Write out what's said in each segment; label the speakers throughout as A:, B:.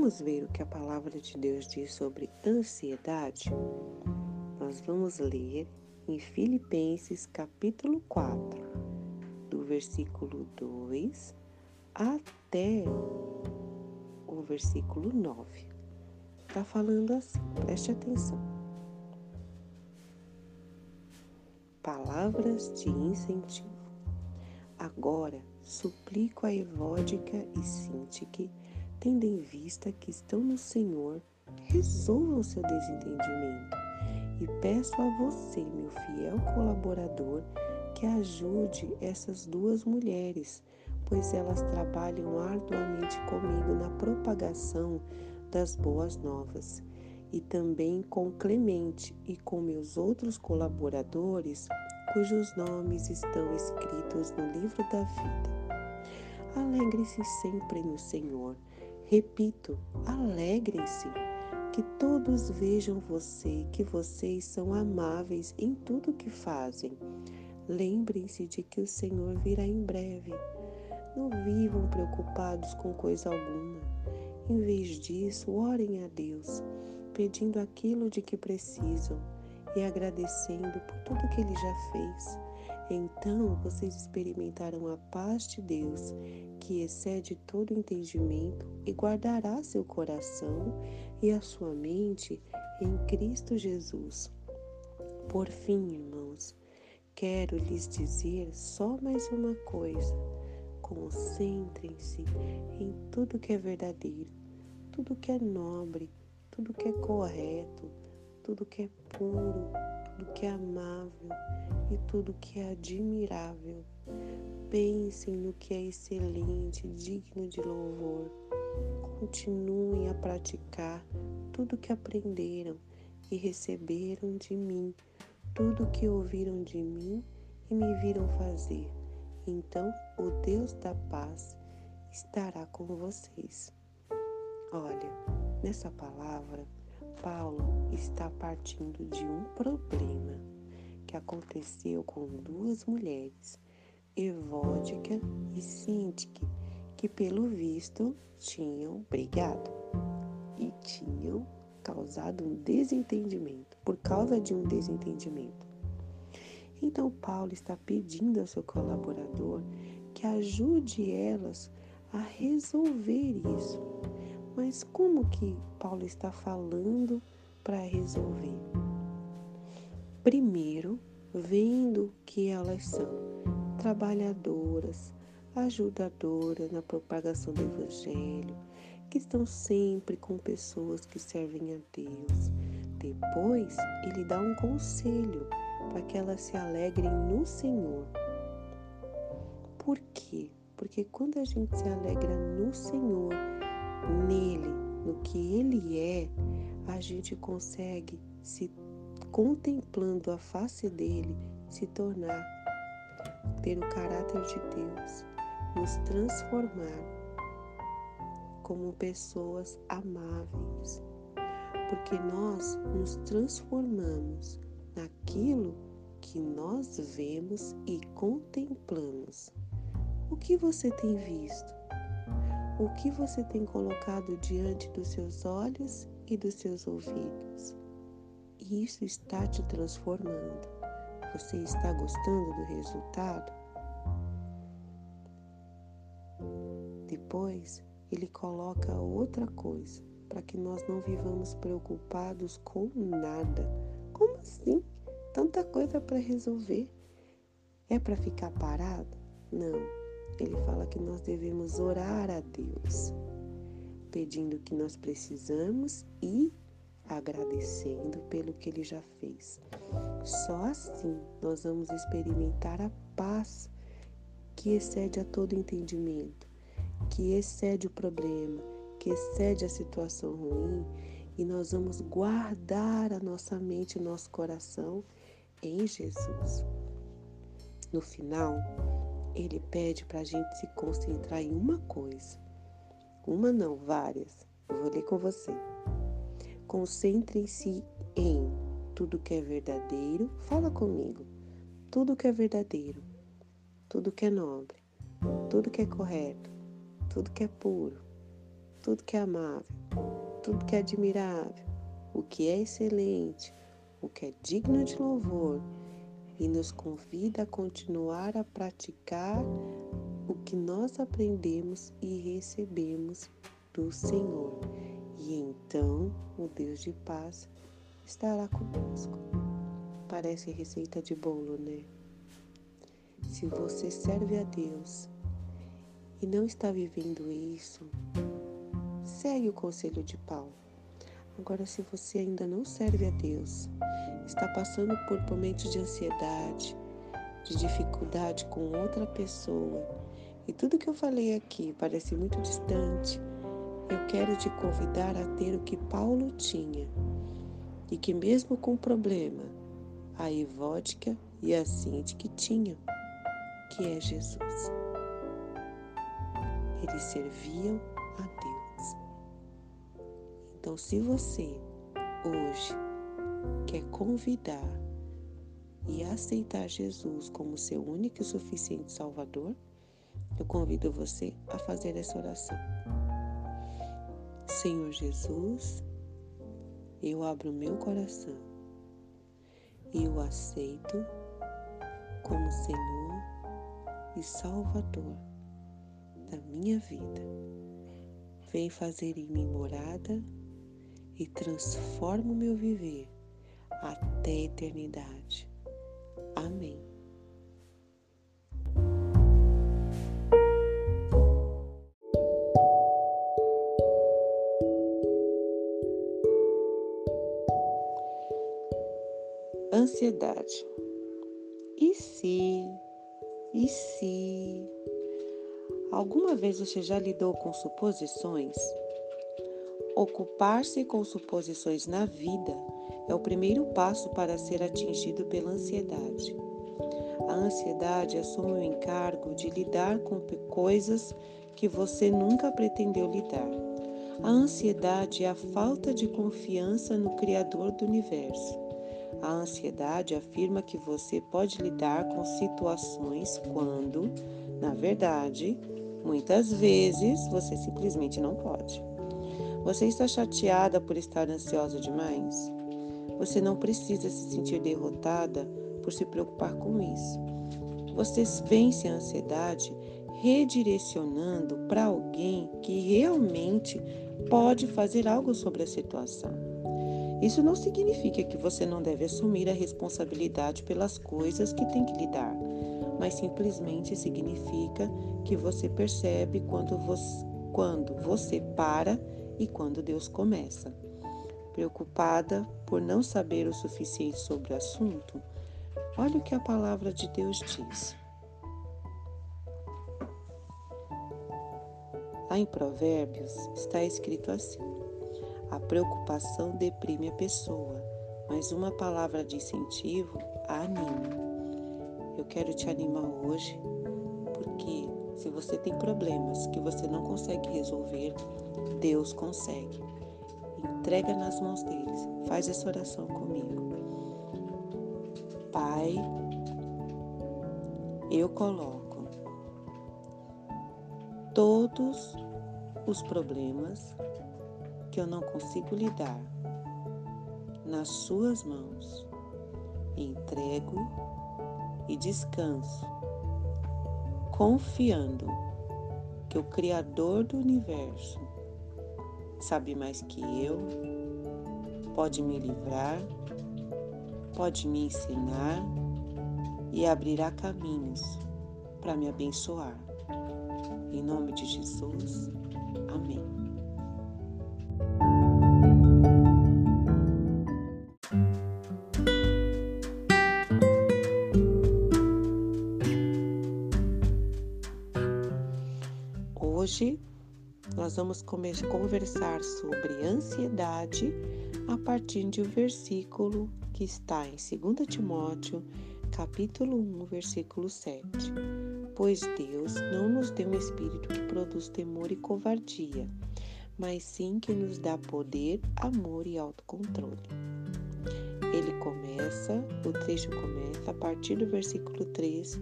A: Vamos ver o que a palavra de Deus diz sobre ansiedade? Nós vamos ler em Filipenses capítulo 4, do versículo 2 até o versículo 9. Está falando assim, preste atenção. Palavras de incentivo. Agora, suplico a Evódica e Sintique, tendo em vista que estão no Senhor, resolvam seu desentendimento. E peço a você, meu fiel colaborador, que ajude essas duas mulheres, pois elas trabalham arduamente comigo na propagação das boas novas. E também com Clemente e com meus outros colaboradores, cujos nomes estão escritos no livro da vida. Alegre-se sempre no Senhor. Repito, alegrem-se. Que todos vejam você, que vocês são amáveis em tudo que fazem. Lembrem-se de que o Senhor virá em breve. Não vivam preocupados com coisa alguma. Em vez disso, orem a Deus, pedindo aquilo de que precisam e agradecendo por tudo que Ele já fez. Então vocês experimentarão a paz de Deus, que excede todo entendimento, e guardará seu coração e a sua mente em Cristo Jesus. Por fim, irmãos, quero lhes dizer só mais uma coisa. Concentrem-se em tudo que é verdadeiro, tudo que é nobre, tudo que é correto, tudo que é puro, tudo que é amável e tudo que é admirável. Pensem no que é excelente, digno de louvor. Continuem a praticar tudo que aprenderam e receberam de mim, tudo que ouviram de mim e me viram fazer. Então o Deus da paz estará com vocês. Olha, nessa palavra, Paulo está partindo de um problema que aconteceu com duas mulheres, Evódica e Sintique, que pelo visto tinham brigado e tinham causado um desentendimento, por causa de um desentendimento. Então Paulo está pedindo ao seu colaborador que ajude elas a resolver isso. Mas como que Paulo está falando para resolver? Primeiro, vendo que elas são trabalhadoras, ajudadoras na propagação do Evangelho, que estão sempre com pessoas que servem a Deus. Depois, ele dá um conselho para que elas se alegrem no Senhor. Por quê? Porque quando a gente se alegra no Senhor, nele, no que ele é, a gente consegue se contemplando a face dele se tornar ter o caráter de Deus, nos transformar como pessoas amáveis, porque nós nos transformamos naquilo que nós vemos e contemplamos. O que você tem visto? o que você tem colocado diante dos seus olhos e dos seus ouvidos. Isso está te transformando. Você está gostando do resultado? Depois, ele coloca outra coisa para que nós não vivamos preocupados com nada. Como assim? Tanta coisa para resolver. É para ficar parado? Não ele fala que nós devemos orar a Deus, pedindo o que nós precisamos e agradecendo pelo que ele já fez. Só assim nós vamos experimentar a paz que excede a todo entendimento, que excede o problema, que excede a situação ruim, e nós vamos guardar a nossa mente e nosso coração em Jesus. No final, ele pede para a gente se concentrar em uma coisa. Uma não, várias. Eu vou ler com você. Concentrem-se em tudo que é verdadeiro. Fala comigo. Tudo que é verdadeiro, tudo que é nobre, tudo que é correto, tudo que é puro, tudo que é amável, tudo que é admirável, o que é excelente, o que é digno de louvor. E nos convida a continuar a praticar o que nós aprendemos e recebemos do Senhor. E então o Deus de paz estará conosco. Parece receita de bolo, né? Se você serve a Deus e não está vivendo isso, segue o conselho de Paulo. Agora, se você ainda não serve a Deus, está passando por momentos de ansiedade, de dificuldade com outra pessoa, e tudo que eu falei aqui parece muito distante, eu quero te convidar a ter o que Paulo tinha, e que mesmo com problema, a Evódica e a Cinti tinham, que é Jesus. Eles serviam a Deus. Então, se você hoje quer convidar e aceitar Jesus como seu único e suficiente Salvador, eu convido você a fazer essa oração. Senhor Jesus, eu abro meu coração e o aceito como Senhor e Salvador da minha vida. Vem fazer em mim morada e transforma o meu viver até a eternidade. Amém. Ansiedade. E se? E se? Alguma vez você já lidou com suposições? Ocupar-se com suposições na vida é o primeiro passo para ser atingido pela ansiedade. A ansiedade assume o encargo de lidar com coisas que você nunca pretendeu lidar. A ansiedade é a falta de confiança no Criador do universo. A ansiedade afirma que você pode lidar com situações quando, na verdade, muitas vezes você simplesmente não pode. Você está chateada por estar ansiosa demais? Você não precisa se sentir derrotada por se preocupar com isso. Você vence a ansiedade redirecionando para alguém que realmente pode fazer algo sobre a situação. Isso não significa que você não deve assumir a responsabilidade pelas coisas que tem que lidar, mas simplesmente significa que você percebe quando você, quando você para e quando Deus começa. Preocupada por não saber o suficiente sobre o assunto, olha o que a palavra de Deus diz. Lá em Provérbios está escrito assim: A preocupação deprime a pessoa, mas uma palavra de incentivo a anima. Eu quero te animar hoje, porque se você tem problemas que você não consegue resolver, Deus consegue. Entrega nas mãos deles. Faz essa oração comigo. Pai, eu coloco todos os problemas que eu não consigo lidar nas Suas mãos. Entrego e descanso, confiando que o Criador do universo sabe mais que eu, pode me livrar, pode me ensinar e abrirá caminhos para me abençoar. Em nome de Jesus, amém. Vamos conversar sobre ansiedade a partir de um versículo que está em 2 Timóteo, capítulo 1, versículo 7. Pois Deus não nos deu um espírito que produz temor e covardia, mas sim que nos dá poder, amor e autocontrole. Ele começa, o trecho começa a partir do versículo 3.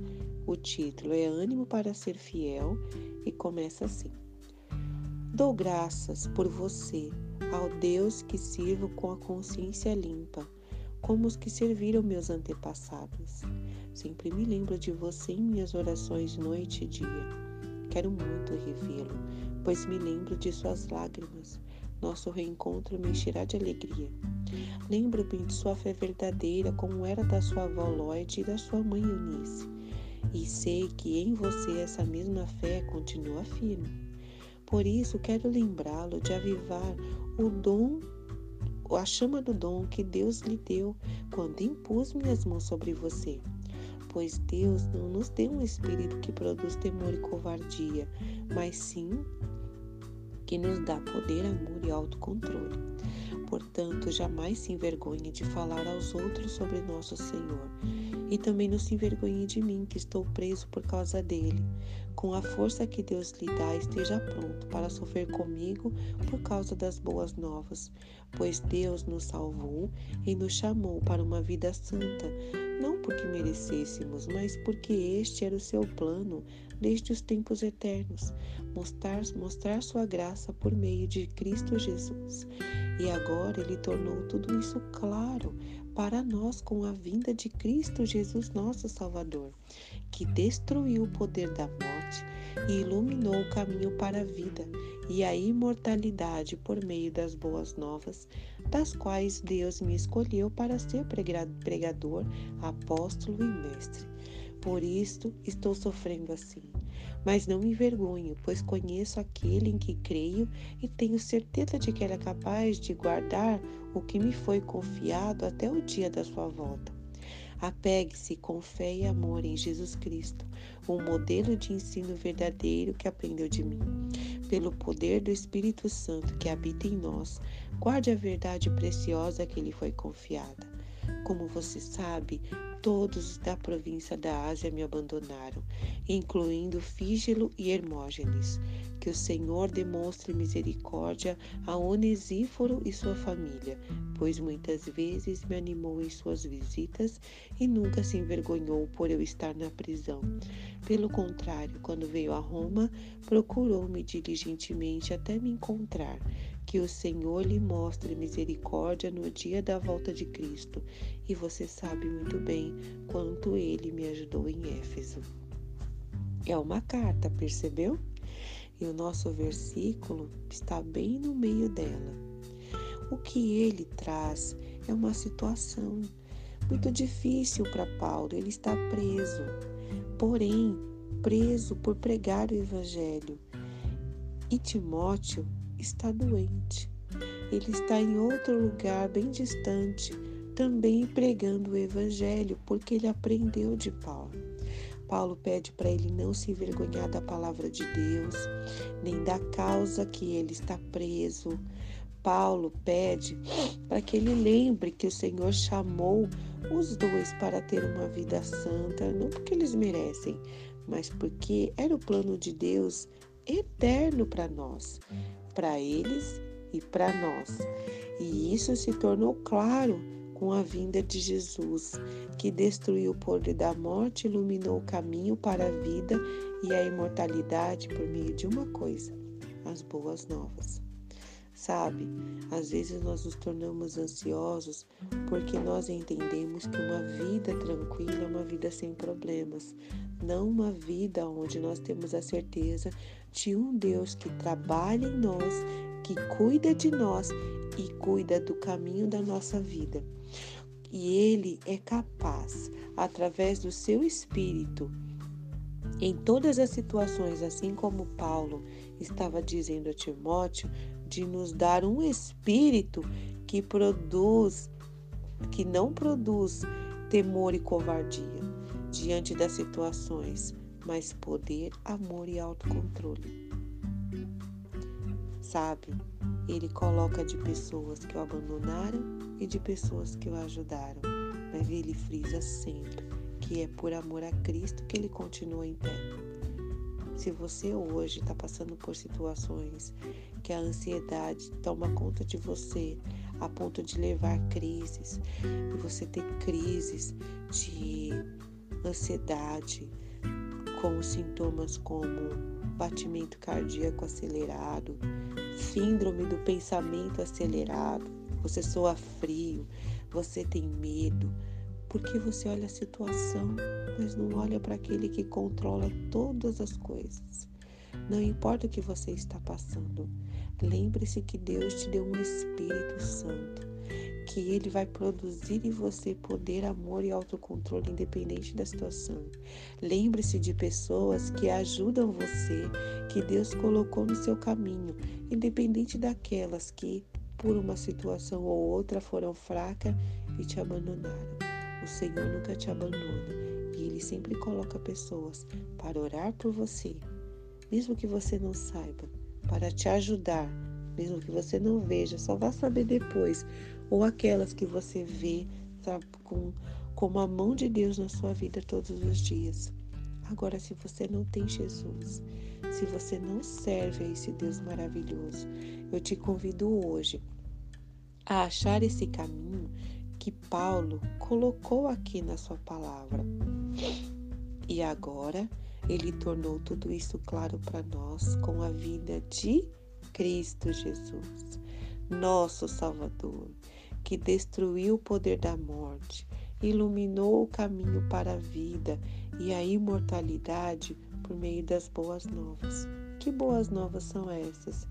A: O título é Ânimo para ser fiel e começa assim. Dou graças por você, ao Deus que sirvo com a consciência limpa, como os que serviram meus antepassados. Sempre me lembro de você em minhas orações noite e dia. Quero muito revê-lo, pois me lembro de suas lágrimas. Nosso reencontro me encherá de alegria. Lembro-me de sua fé verdadeira, como era da sua avó Lloyd e da sua mãe Eunice. E sei que em você essa mesma fé continua firme. Por isso quero lembrá-lo de avivar o dom, a chama do dom que Deus lhe deu quando impus minhas mãos sobre você. Pois Deus não nos deu um espírito que produz temor e covardia, mas sim que nos dá poder, amor e autocontrole. Portanto, jamais se envergonhe de falar aos outros sobre nosso Senhor. E também não se envergonhe de mim, que estou preso por causa dele. Com a força que Deus lhe dá, esteja pronto para sofrer comigo por causa das boas novas, pois Deus nos salvou e nos chamou para uma vida santa, não porque merecêssemos, mas porque este era o seu plano desde os tempos eternos, mostrar, mostrar sua graça por meio de Cristo Jesus. E agora ele tornou tudo isso claro para nós com a vinda de Cristo Jesus, nosso Salvador, que destruiu o poder da morte e iluminou o caminho para a vida e a imortalidade por meio das boas novas, das quais Deus me escolheu para ser pregador, apóstolo e mestre. Por isto estou sofrendo assim. Mas não me envergonho, pois conheço aquele em que creio e tenho certeza de que ele é capaz de guardar o que me foi confiado até o dia da sua volta. Apegue-se com fé e amor em Jesus Cristo, um modelo de ensino verdadeiro que aprendeu de mim. Pelo poder do Espírito Santo que habita em nós, guarde a verdade preciosa que lhe foi confiada. Como você sabe, todos da província da Ásia me abandonaram, incluindo Fígelo e Hermógenes. Que o Senhor demonstre misericórdia a Onesíforo e sua família, pois muitas vezes me animou em suas visitas e nunca se envergonhou por eu estar na prisão. Pelo contrário, quando veio a Roma, procurou-me diligentemente até me encontrar. Que o Senhor lhe mostre misericórdia no dia da volta de Cristo, e você sabe muito bem quanto ele me ajudou em Éfeso. É uma carta, percebeu? E o nosso versículo está bem no meio dela. O que ele traz é uma situação muito difícil para Paulo, ele está preso, porém, preso por pregar o Evangelho. E Timóteo está doente. Ele está em outro lugar bem distante, também pregando o Evangelho, porque ele aprendeu de Paulo. Paulo pede para ele não se envergonhar da palavra de Deus, nem da causa que ele está preso. Paulo pede para que ele lembre que o Senhor chamou os dois para ter uma vida santa, não porque eles merecem, mas porque era o plano de Deus eterno para nós para eles e para nós. E isso se tornou claro com a vinda de Jesus, que destruiu o poder da morte, iluminou o caminho para a vida e a imortalidade por meio de uma coisa: as boas novas. Sabe, às vezes nós nos tornamos ansiosos porque nós entendemos que uma vida tranquila é uma vida sem problemas, não uma vida onde nós temos a certeza de um Deus que trabalha em nós, que cuida de nós e cuida do caminho da nossa vida. E Ele é capaz, através do seu Espírito, em todas as situações, assim como Paulo estava dizendo a Timóteo, de nos dar um espírito que produz, que não produz temor e covardia diante das situações, mas poder, amor e autocontrole. Sabe, ele coloca de pessoas que o abandonaram e de pessoas que o ajudaram, mas ele frisa sempre que é por amor a Cristo que ele continua em pé. Se você hoje está passando por situações que a ansiedade toma conta de você a ponto de levar crises, e você ter crises de ansiedade, com sintomas como batimento cardíaco acelerado, síndrome do pensamento acelerado, você soa frio, você tem medo, porque você olha a situação, mas não olha para aquele que controla todas as coisas. Não importa o que você está passando, lembre-se que Deus te deu um Espírito Santo, que ele vai produzir em você poder, amor e autocontrole independente da situação. Lembre-se de pessoas que ajudam você, que Deus colocou no seu caminho, independente daquelas que por uma situação ou outra foram fracas e te abandonaram. Senhor nunca te abandona e Ele sempre coloca pessoas para orar por você, mesmo que você não saiba, para te ajudar, mesmo que você não veja, só vá saber depois, ou aquelas que você vê sabe, com, com a mão de Deus na sua vida todos os dias. Agora, se você não tem Jesus, se você não serve a esse Deus maravilhoso, eu te convido hoje a achar esse caminho que Paulo colocou aqui na sua palavra. E agora ele tornou tudo isso claro para nós com a vida de Cristo Jesus, nosso Salvador, que destruiu o poder da morte, iluminou o caminho para a vida e a imortalidade por meio das boas novas. Que boas novas são essas?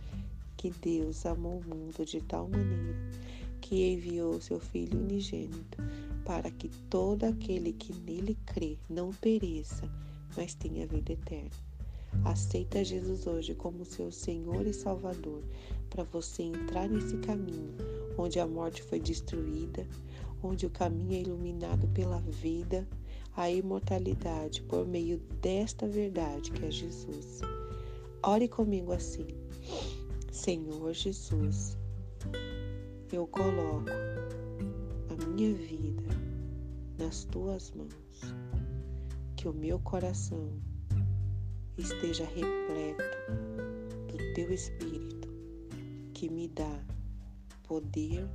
A: Que Deus amou o mundo de tal maneira que enviou seu Filho unigênito, para que todo aquele que nele crê não pereça, mas tenha vida eterna. Aceita Jesus hoje como seu Senhor e Salvador, para você entrar nesse caminho onde a morte foi destruída, onde o caminho é iluminado pela vida, a imortalidade por meio desta verdade que é Jesus. Ore comigo assim: Senhor Jesus, eu coloco a minha vida nas tuas mãos, que o meu coração esteja repleto do teu Espírito, que me dá poder,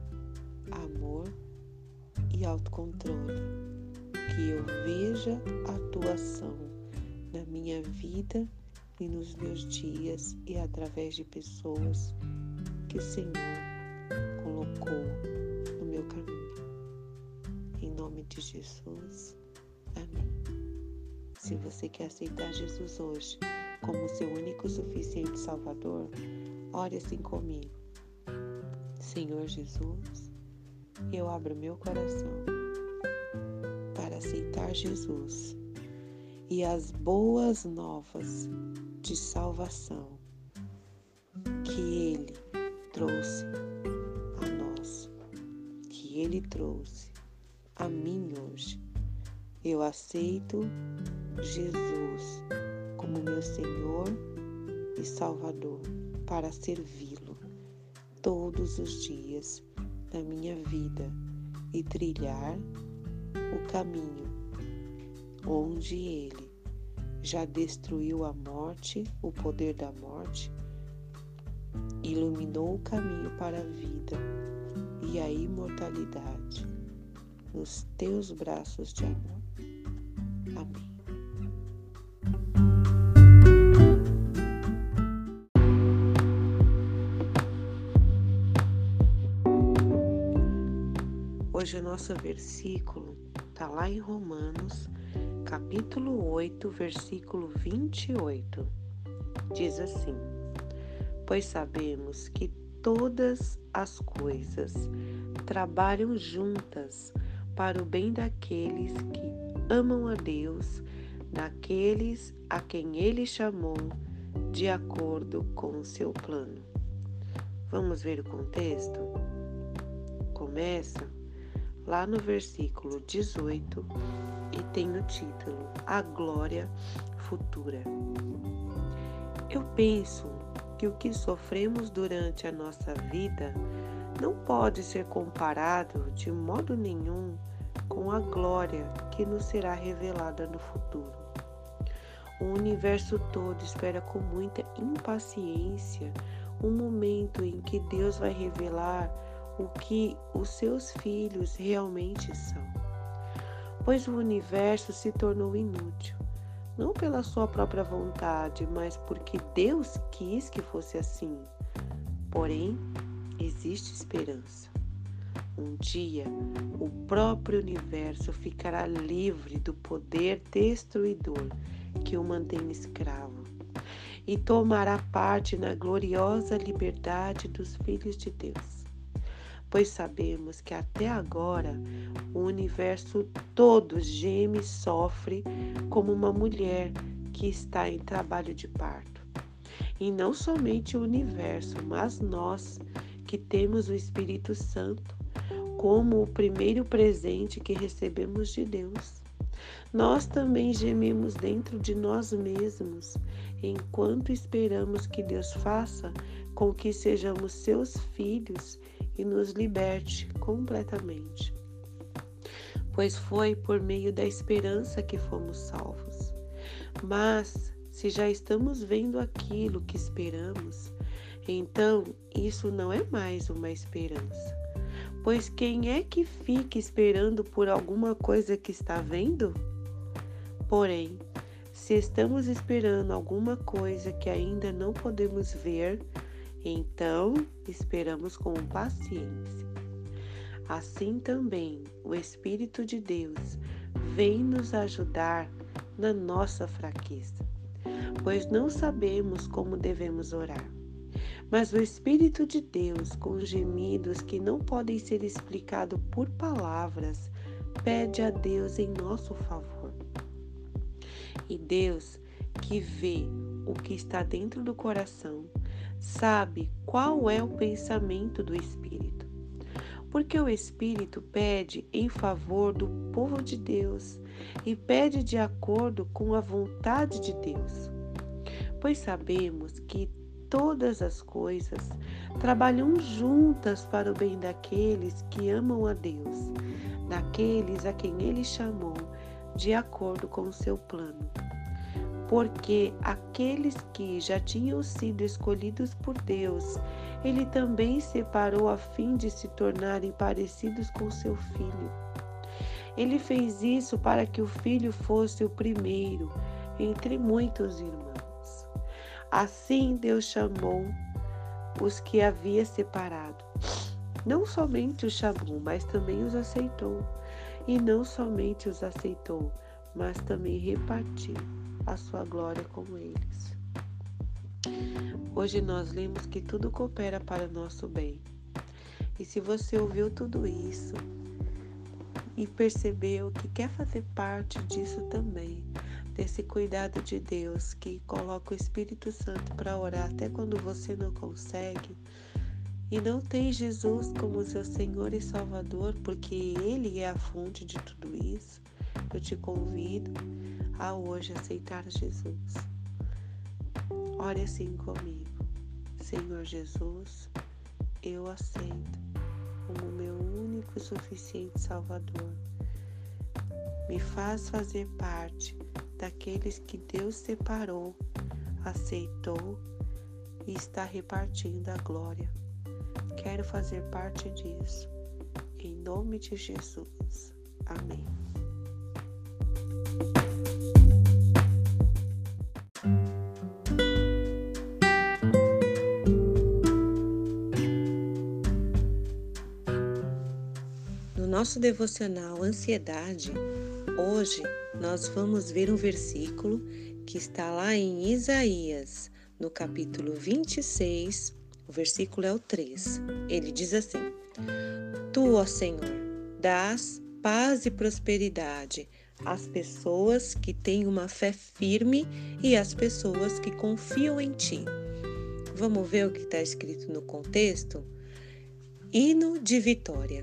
A: amor e autocontrole, que eu veja a tua ação na minha vida e nos meus dias e através de pessoas que o Senhor colocou no meu caminho. Em nome de Jesus. Amém. Se você quer aceitar Jesus hoje como seu único suficiente Salvador, ore assim comigo. Senhor Jesus, eu abro meu coração para aceitar Jesus e as boas novas de salvação que Ele trouxe trouxe a mim hoje. Eu aceito Jesus como meu Senhor e Salvador para servi-lo todos os dias da minha vida e trilhar o caminho onde ele já destruiu a morte, o poder da morte, iluminou o caminho para a vida e a imortalidade nos teus braços de amor. Amém. Hoje o nosso versículo está lá em Romanos, capítulo 8, versículo 28. Diz assim: Pois sabemos que todas as coisas trabalham juntas para o bem daqueles que amam a Deus, daqueles a quem Ele chamou de acordo com o seu plano. Vamos ver o contexto? Começa lá no versículo 18 e tem o título A Glória Futura. Eu penso que o que sofremos durante a nossa vida não pode ser comparado de modo nenhum com a glória que nos será revelada no futuro. O universo todo espera com muita impaciência um momento em que Deus vai revelar o que os seus filhos realmente são. Pois o universo se tornou inútil, não pela sua própria vontade, mas porque Deus quis que fosse assim. Porém, existe esperança. Um dia, o próprio universo ficará livre do poder destruidor que o mantém escravo e tomará parte na gloriosa liberdade dos filhos de Deus. Pois sabemos que até agora o universo todo geme e sofre como uma mulher que está em trabalho de parto. E não somente o universo, mas nós que temos o Espírito Santo como o primeiro presente que recebemos de Deus. Nós também gememos dentro de nós mesmos, enquanto esperamos que Deus faça com que sejamos seus filhos e nos liberte completamente. Pois foi por meio da esperança que fomos salvos. Mas, se já estamos vendo aquilo que esperamos, então isso não é mais uma esperança Pois quem é que fica esperando por alguma coisa que está vendo? Porém, se estamos esperando alguma coisa que ainda não podemos ver, então esperamos com paciência. Assim também o Espírito de Deus vem nos ajudar na nossa fraqueza, pois não sabemos como devemos orar. Mas o Espírito de Deus, com gemidos que não podem ser explicados por palavras, pede a Deus em nosso favor. E Deus, que vê o que está dentro do coração, sabe qual é o pensamento do Espírito. Porque o Espírito pede em favor do povo de Deus e pede de acordo com a vontade de Deus. Pois sabemos que todas as coisas trabalham juntas para o bem daqueles que amam a Deus, daqueles a quem Ele chamou de acordo com o seu plano. Porque aqueles que já tinham sido escolhidos por Deus, Ele também separou a fim de se tornarem parecidos com seu filho. Ele fez isso para que o filho fosse o primeiro entre muitos irmãos. Assim Deus chamou os que havia separado. Não somente os chamou, mas também os aceitou. E não somente os aceitou, mas também repartiu a sua glória com eles. Hoje nós lemos que tudo coopera para o nosso bem. E se você ouviu tudo isso e percebeu que quer fazer parte disso também, desse cuidado de Deus que coloca o Espírito Santo para orar até quando você não consegue e não tem Jesus como seu Senhor e Salvador, porque Ele é a fonte de tudo isso, eu te convido a hoje aceitar Jesus. Ore assim comigo. Senhor Jesus, eu aceito como meu único e suficiente Salvador. Me faz fazer parte daqueles que Deus separou, aceitou e está repartindo a glória. Quero fazer parte disso. Em nome de Jesus. Amém. Nosso devocional Ansiedade, hoje nós vamos ver um versículo que está lá em Isaías, no capítulo 26, o versículo é o 3. Ele diz assim: Tu, ó Senhor, dás paz e prosperidade às pessoas que têm uma fé firme e às pessoas que confiam em Ti. Vamos ver o que está escrito no contexto? Hino de vitória.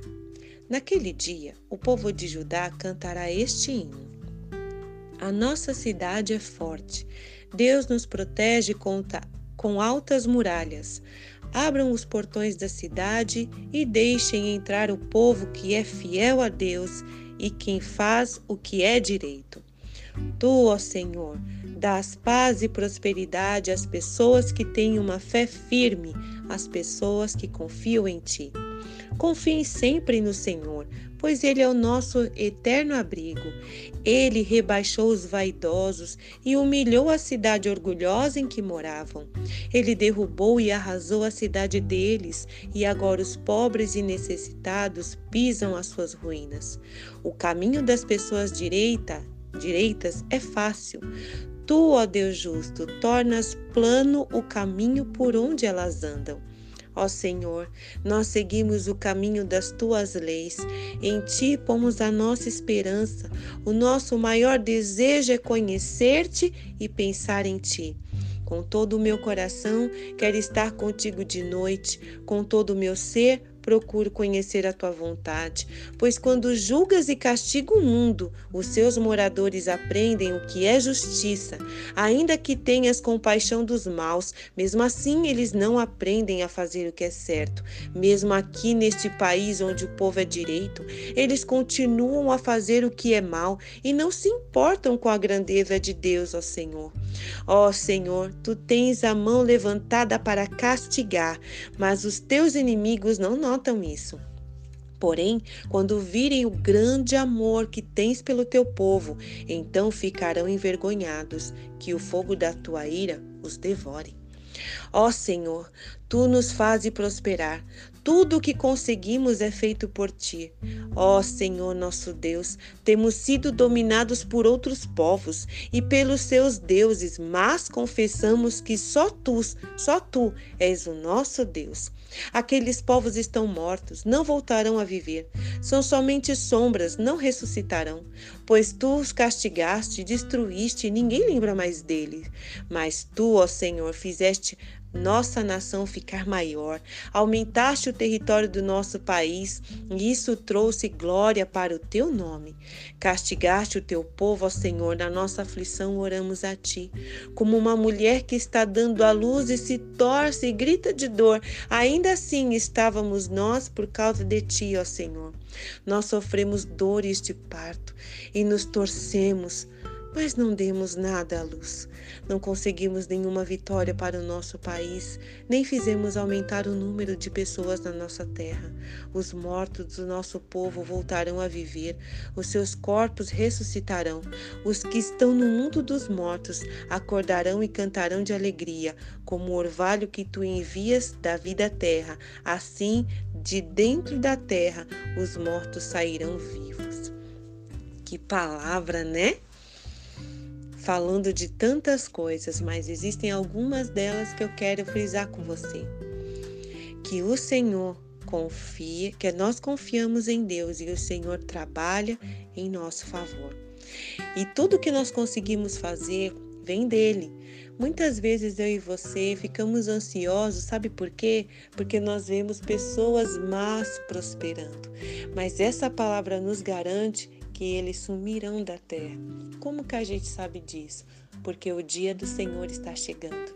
A: Naquele dia, o povo de Judá cantará este hino. A nossa cidade é forte. Deus nos protege com altas muralhas. Abram os portões da cidade e deixem entrar o povo que é fiel a Deus e quem faz o que é direito. Tu, ó Senhor, dás paz e prosperidade às pessoas que têm uma fé firme, às pessoas que confiam em Ti. Confiem sempre no Senhor, pois Ele é o nosso eterno abrigo. Ele rebaixou os vaidosos e humilhou a cidade orgulhosa em que moravam. Ele derrubou e arrasou a cidade deles, e agora os pobres e necessitados pisam as suas ruínas. O caminho das pessoas direita, direitas é fácil. Tu, ó Deus justo, tornas plano o caminho por onde elas andam. Ó Senhor, nós seguimos o caminho das tuas leis. Em ti pomos a nossa esperança. O nosso maior desejo é conhecer-te e pensar em ti. Com todo o meu coração, quero estar contigo de noite. Com todo o meu ser, procuro conhecer a tua vontade, pois quando julgas e castiga o mundo, os seus moradores aprendem o que é justiça. Ainda que tenhas compaixão dos maus, mesmo assim eles não aprendem a fazer o que é certo. Mesmo aqui neste país onde o povo é direito, eles continuam a fazer o que é mal e não se importam com a grandeza de Deus, ó Senhor. Ó Senhor, tu tens a mão levantada para castigar, mas os teus inimigos não notam isso. Porém, quando virem o grande amor que tens pelo teu povo, então ficarão envergonhados, que o fogo da tua ira os devore. Ó Senhor, tu nos fazes prosperar, tudo o que conseguimos é feito por ti. Ó Senhor nosso Deus, temos sido dominados por outros povos e pelos seus deuses, mas confessamos que só tu, só tu és o nosso Deus. Aqueles povos estão mortos, não voltarão a viver. São somente sombras, não ressuscitarão. Pois tu os castigaste, destruíste, e ninguém lembra mais deles. Mas tu, ó Senhor, fizeste nossa nação ficar maior, aumentaste o território do nosso país e isso trouxe glória para o teu nome. Castigaste o teu povo, ó Senhor, na nossa aflição oramos a ti. Como uma mulher que está dando à luz e se torce e grita de dor, ainda assim estávamos nós por causa de ti, ó Senhor. Nós sofremos dores de parto e nos torcemos mas não demos nada à luz. Não conseguimos nenhuma vitória para o nosso país, nem fizemos aumentar o número de pessoas na nossa terra. Os mortos do nosso povo voltarão a viver, os seus corpos ressuscitarão. Os que estão no mundo dos mortos acordarão e cantarão de alegria, como o orvalho que tu envias da vida à terra. Assim, de dentro da terra, os mortos sairão vivos. Que palavra, né? Falando de tantas coisas, mas existem algumas delas que eu quero frisar com você. Que o Senhor confia, que nós confiamos em Deus e o Senhor trabalha em nosso favor. E tudo que nós conseguimos fazer vem dele. Muitas vezes eu e você ficamos ansiosos, sabe por quê? Porque nós vemos pessoas más prosperando. Mas essa palavra nos garante que eles sumirão da terra. Como que a gente sabe disso? Porque o dia do Senhor está chegando.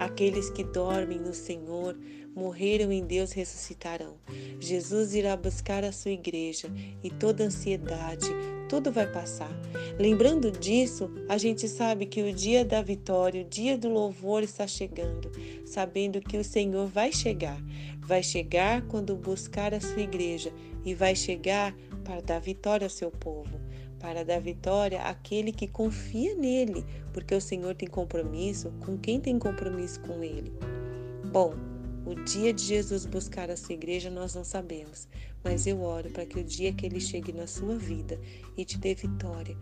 A: Aqueles que dormem no Senhor, morreram em Deus ressuscitarão. Jesus irá buscar a sua igreja e toda ansiedade, tudo vai passar. Lembrando disso, a gente sabe que o dia da vitória, o dia do louvor está chegando, sabendo que o Senhor vai chegar. Vai chegar quando buscar a sua igreja e vai chegar para dar vitória ao seu povo, para dar vitória àquele que confia nele, porque o Senhor tem compromisso com quem tem compromisso com ele. Bom, o dia de Jesus buscar a sua igreja nós não sabemos, mas eu oro para que o dia que ele chegue na sua vida e te dê vitória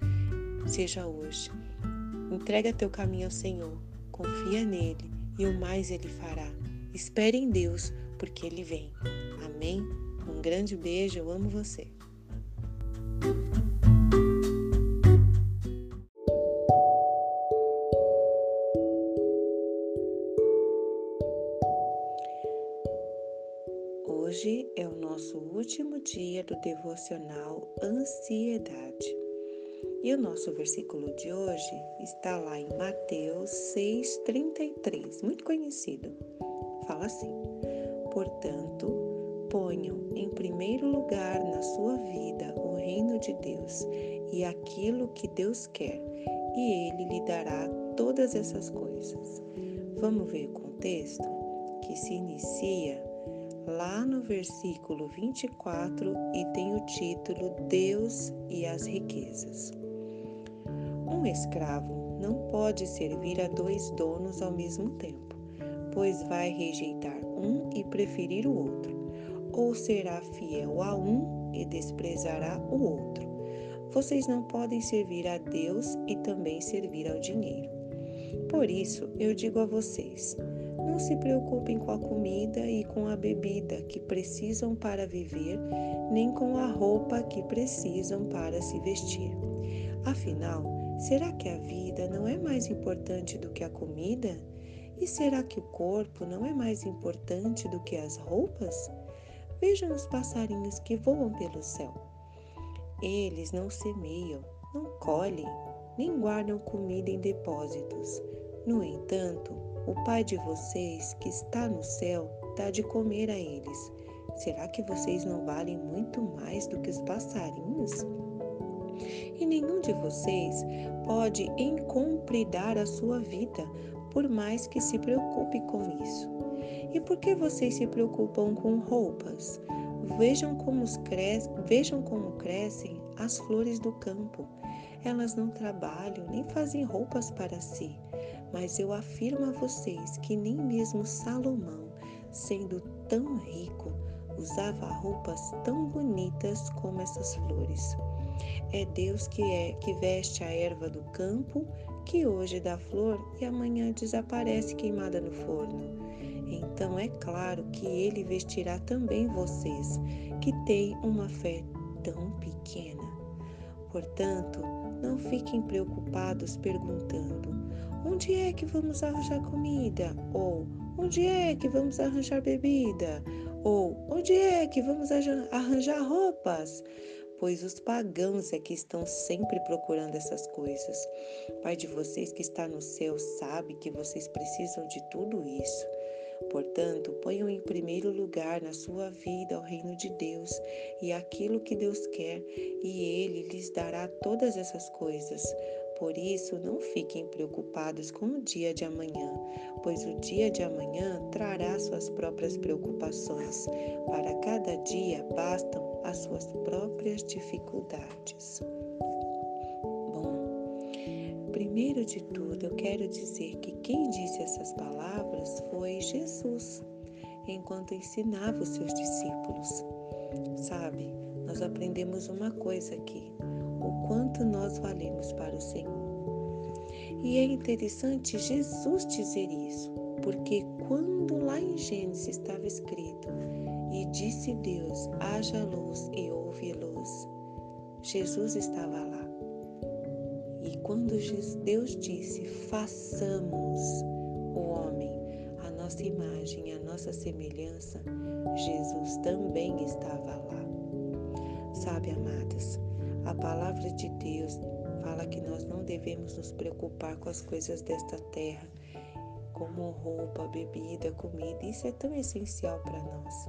A: seja hoje. Entrega teu caminho ao Senhor, confia nele e o mais ele fará. Espere em Deus, porque ele vem. Amém? Um grande beijo, eu amo você. Do devocional Ansiedade. E o nosso versículo de hoje está lá em Mateus 6,33, muito conhecido. Fala assim: Portanto, ponham em primeiro lugar na sua vida o reino de Deus e aquilo que Deus quer, e Ele lhe dará todas essas coisas. Vamos ver o contexto que se inicia lá no versículo 24 e tem o título Deus e as riquezas. Um escravo não pode servir a dois donos ao mesmo tempo, pois vai rejeitar um e preferir o outro, ou será fiel a um e desprezará o outro. Vocês não podem servir a Deus e também servir ao dinheiro. Por isso, eu digo a vocês: não se preocupem com a comida e com a bebida que precisam para viver, nem com a roupa que precisam para se vestir. Afinal, será que a vida não é mais importante do que a comida? E será que o corpo não é mais importante do que as roupas? Vejam os passarinhos que voam pelo céu. Eles não semeiam, não colhem, nem guardam comida em depósitos. No entanto, o Pai de vocês, que está no céu, dá de comer a eles. Será que vocês não valem muito mais do que os passarinhos? E nenhum de vocês pode encompridar a sua vida, por mais que se preocupe com isso. E por que vocês se preocupam com roupas? Vejam como, cres... Vejam como crescem as flores do campo. Elas não trabalham nem fazem roupas para si. Mas eu afirmo a vocês que nem mesmo Salomão, sendo tão rico, usava roupas tão bonitas como essas flores. É Deus que é que veste a erva do campo, que hoje dá flor e amanhã desaparece queimada no forno. Então é claro que ele vestirá também vocês, que têm uma fé tão pequena. Portanto, não fiquem preocupados perguntando: Onde é que vamos arranjar comida? Ou onde é que vamos arranjar bebida? Ou onde é que vamos arranjar roupas? Pois os pagãos é que estão sempre procurando essas coisas. Pai de vocês que está no céu sabe que vocês precisam de tudo isso. Portanto, ponham em primeiro lugar na sua vida o reino de Deus e aquilo que Deus quer, e Ele lhes dará todas essas coisas. Por isso, não fiquem preocupados com o dia de amanhã, pois o dia de amanhã trará suas próprias preocupações. Para cada dia bastam as suas próprias dificuldades. Bom, primeiro de tudo, eu quero dizer que quem disse essas palavras foi Jesus, enquanto ensinava os seus discípulos. Sabe, nós aprendemos uma coisa aqui o quanto nós valemos para o Senhor. E é interessante Jesus dizer isso, porque quando lá em Gênesis estava escrito, e disse Deus: haja luz e houve luz, Jesus estava lá. E quando Deus disse: façamos o homem a nossa imagem, a nossa semelhança, Jesus também estava lá. Sabe, amadas, a palavra de Deus fala que nós não devemos nos preocupar com as coisas desta terra, como roupa, bebida, comida. Isso é tão essencial para nós.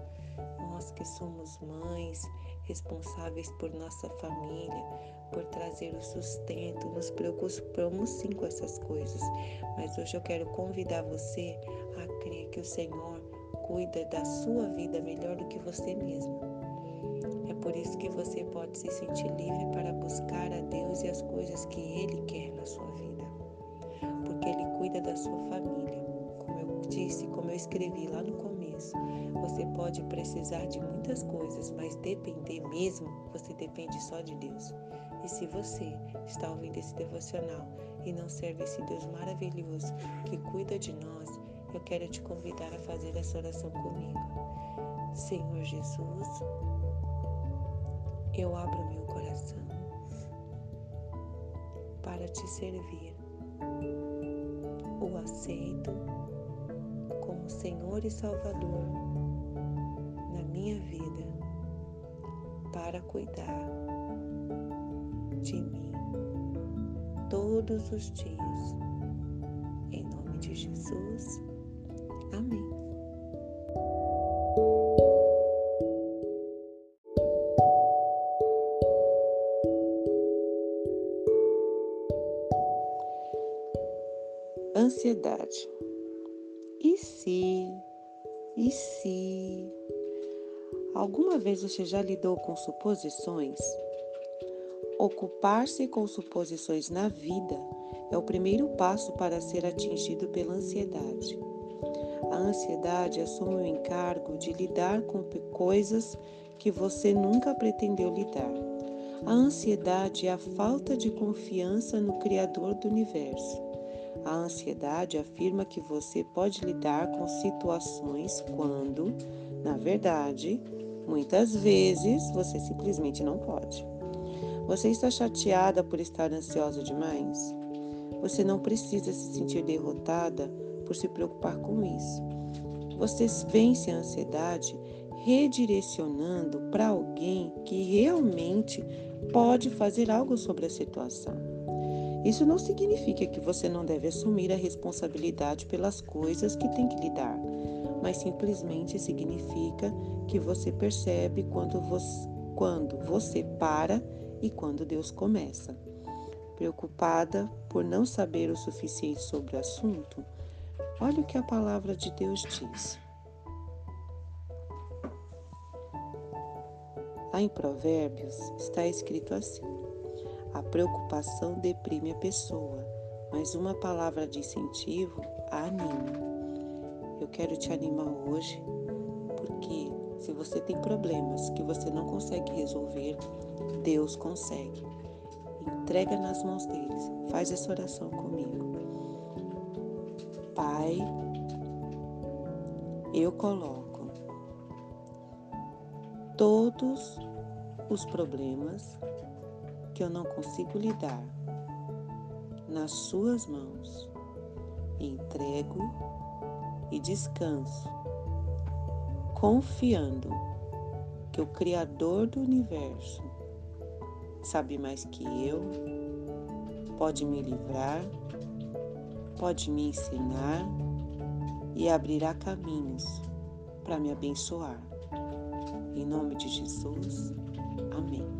A: Nós que somos mães, responsáveis por nossa família, por trazer o sustento, nos preocupamos sim com essas coisas. Mas hoje eu quero convidar você a crer que o Senhor cuida da sua vida melhor do que você mesmo por isso que você pode se sentir livre para buscar a Deus e as coisas que Ele quer na sua vida. Porque Ele cuida da sua família. Como eu disse, como eu escrevi lá no começo, você pode precisar de muitas coisas, mas depender mesmo, você depende só de Deus. E se você está ouvindo esse devocional e não serve esse Deus maravilhoso que cuida de nós, eu quero te convidar a fazer essa oração comigo. Senhor Jesus, eu abro meu coração para te servir. O aceito como Senhor e Salvador na minha vida para cuidar de mim todos os dias. Em nome de Jesus. Ansiedade. E se? E se? Alguma vez você já lidou com suposições? Ocupar-se com suposições na vida é o primeiro passo para ser atingido pela ansiedade. A ansiedade assume o encargo de lidar com coisas que você nunca pretendeu lidar. A ansiedade é a falta de confiança no Criador do universo. A ansiedade afirma que você pode lidar com situações quando, na verdade, muitas vezes você simplesmente não pode. Você está chateada por estar ansiosa demais? Você não precisa se sentir derrotada por se preocupar com isso. Você vence a ansiedade redirecionando para alguém que realmente pode fazer algo sobre a situação. Isso não significa que você não deve assumir a responsabilidade pelas coisas que tem que lidar, mas simplesmente significa que você percebe quando você, quando você para e quando Deus começa. Preocupada por não saber o suficiente sobre o assunto, olha o que a palavra de Deus diz. Lá em Provérbios está escrito assim: A preocupação deprime a pessoa, mas uma palavra de incentivo a anima. Eu quero te animar hoje, porque se você tem problemas que você não consegue resolver, Deus consegue. Entrega nas mãos deles. Faz essa oração comigo. Pai, eu coloco todos os problemas que eu não consigo lidar nas Suas mãos. Entrego e descanso, confiando que o Criador do universo sabe mais que eu, pode me livrar, pode me ensinar e abrirá caminhos para me abençoar. Em nome de Jesus, amém.